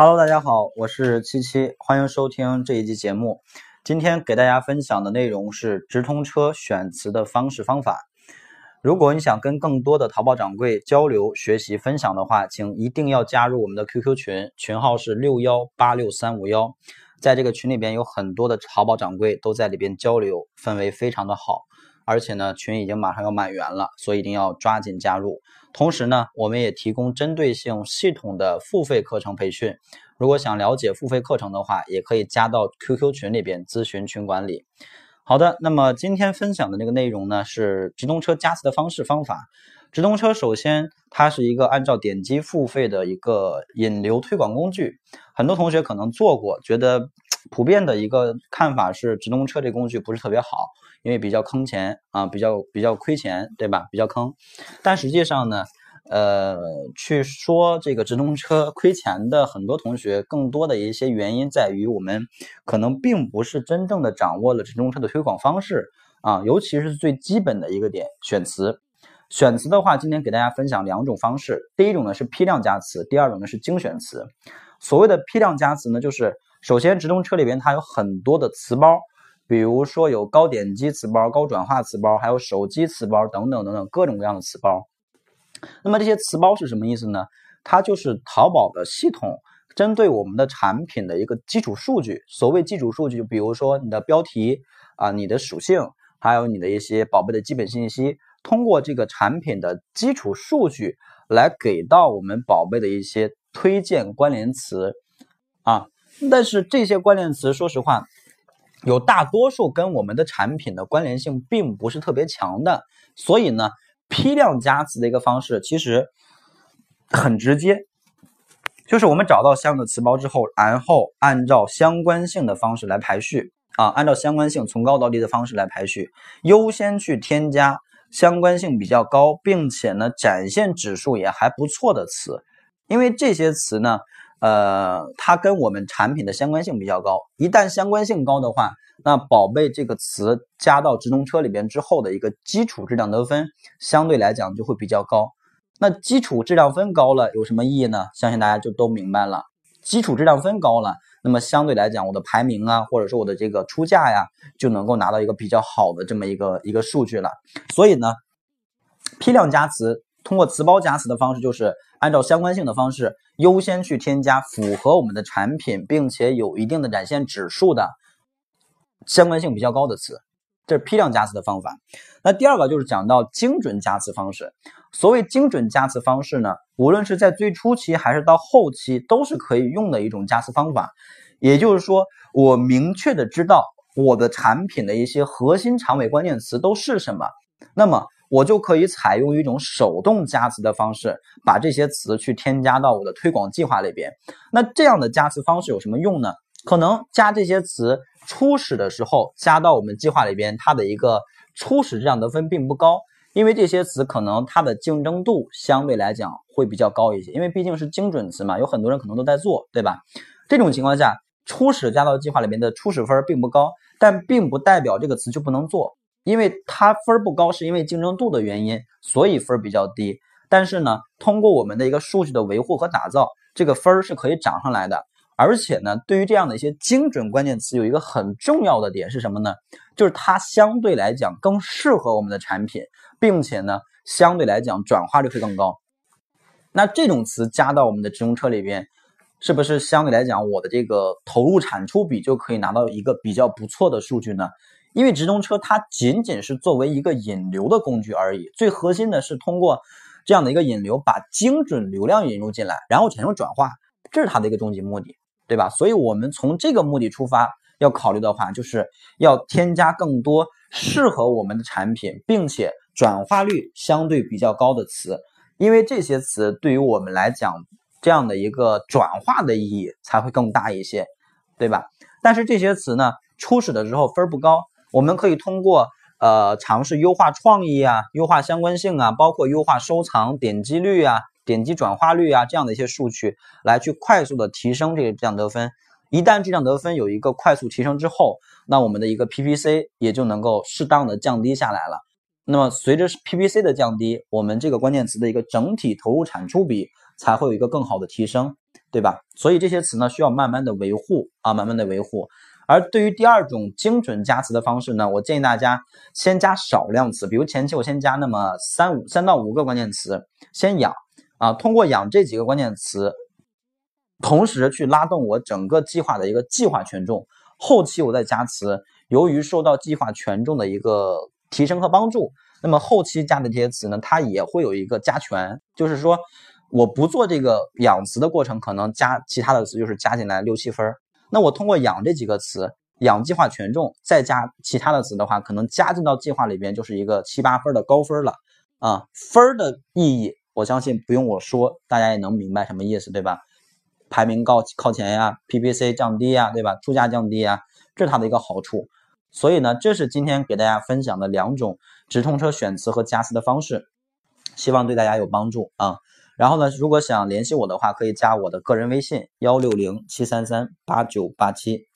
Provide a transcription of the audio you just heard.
Hello，大家好，我是七七，欢迎收听这一期节目。今天给大家分享的内容是直通车选词的方式方法。如果你想跟更多的淘宝掌柜交流、学习、分享的话，请一定要加入我们的 QQ 群，群号是六幺八六三五幺。在这个群里边有很多的淘宝掌柜都在里边交流，氛围非常的好。而且呢，群已经马上要满员了，所以一定要抓紧加入。同时呢，我们也提供针对性、系统的付费课程培训。如果想了解付费课程的话，也可以加到 QQ 群里边咨询群管理。好的，那么今天分享的那个内容呢，是直通车加词的方式方法。直通车首先它是一个按照点击付费的一个引流推广工具，很多同学可能做过，觉得普遍的一个看法是直通车这工具不是特别好。因为比较坑钱啊，比较比较亏钱，对吧？比较坑，但实际上呢，呃，去说这个直通车亏钱的很多同学，更多的一些原因在于我们可能并不是真正的掌握了直通车的推广方式啊，尤其是最基本的一个点，选词。选词的话，今天给大家分享两种方式，第一种呢是批量加词，第二种呢是精选词。所谓的批量加词呢，就是首先直通车里边它有很多的词包。比如说有高点击词包、高转化词包，还有手机词包等等等等各种各样的词包。那么这些词包是什么意思呢？它就是淘宝的系统针对我们的产品的一个基础数据。所谓基础数据，比如说你的标题啊、你的属性，还有你的一些宝贝的基本信息，通过这个产品的基础数据来给到我们宝贝的一些推荐关联词啊。但是这些关联词，说实话。有大多数跟我们的产品的关联性并不是特别强的，所以呢，批量加词的一个方式其实很直接，就是我们找到相应的词包之后，然后按照相关性的方式来排序啊，按照相关性从高到低的方式来排序，优先去添加相关性比较高，并且呢展现指数也还不错的词，因为这些词呢。呃，它跟我们产品的相关性比较高，一旦相关性高的话，那宝贝这个词加到直通车里边之后的一个基础质量得分相对来讲就会比较高。那基础质量分高了有什么意义呢？相信大家就都明白了。基础质量分高了，那么相对来讲，我的排名啊，或者说我的这个出价呀，就能够拿到一个比较好的这么一个一个数据了。所以呢，批量加词。通过词包加词的方式，就是按照相关性的方式优先去添加符合我们的产品，并且有一定的展现指数的相关性比较高的词，这是批量加词的方法。那第二个就是讲到精准加词方式。所谓精准加词方式呢，无论是在最初期还是到后期，都是可以用的一种加词方法。也就是说，我明确的知道我的产品的一些核心长尾关键词都是什么，那么。我就可以采用一种手动加词的方式，把这些词去添加到我的推广计划里边。那这样的加词方式有什么用呢？可能加这些词初始的时候加到我们计划里边，它的一个初始质量得分并不高，因为这些词可能它的竞争度相对来讲会比较高一些，因为毕竟是精准词嘛，有很多人可能都在做，对吧？这种情况下，初始加到计划里面的初始分并不高，但并不代表这个词就不能做。因为它分儿不高，是因为竞争度的原因，所以分儿比较低。但是呢，通过我们的一个数据的维护和打造，这个分儿是可以涨上来的。而且呢，对于这样的一些精准关键词，有一个很重要的点是什么呢？就是它相对来讲更适合我们的产品，并且呢，相对来讲转化率会更高。那这种词加到我们的直通车里边，是不是相对来讲我的这个投入产出比就可以拿到一个比较不错的数据呢？因为直通车它仅仅是作为一个引流的工具而已，最核心的是通过这样的一个引流，把精准流量引入进来，然后产生转化，这是它的一个终极目的，对吧？所以我们从这个目的出发，要考虑的话，就是要添加更多适合我们的产品，并且转化率相对比较高的词，因为这些词对于我们来讲，这样的一个转化的意义才会更大一些，对吧？但是这些词呢，初始的时候分不高。我们可以通过呃尝试优化创意啊、优化相关性啊，包括优化收藏点击率啊、点击转化率啊这样的一些数据，来去快速的提升这个质量得分。一旦质量得分有一个快速提升之后，那我们的一个 PPC 也就能够适当的降低下来了。那么随着 PPC 的降低，我们这个关键词的一个整体投入产出比才会有一个更好的提升。对吧？所以这些词呢需要慢慢的维护啊，慢慢的维护。而对于第二种精准加词的方式呢，我建议大家先加少量词，比如前期我先加那么三五三到五个关键词，先养啊，通过养这几个关键词，同时去拉动我整个计划的一个计划权重，后期我再加词，由于受到计划权重的一个提升和帮助。那么后期加的这些词呢，它也会有一个加权，就是说我不做这个养词的过程，可能加其他的词就是加进来六七分儿那我通过养这几个词，养计划权重，再加其他的词的话，可能加进到计划里边就是一个七八分的高分了啊。分的意义，我相信不用我说，大家也能明白什么意思，对吧？排名高靠前呀，PPC 降低呀，对吧？出价降低呀，这是它的一个好处。所以呢，这是今天给大家分享的两种直通车选词和加词的方式，希望对大家有帮助啊。然后呢，如果想联系我的话，可以加我的个人微信幺六零七三三八九八七。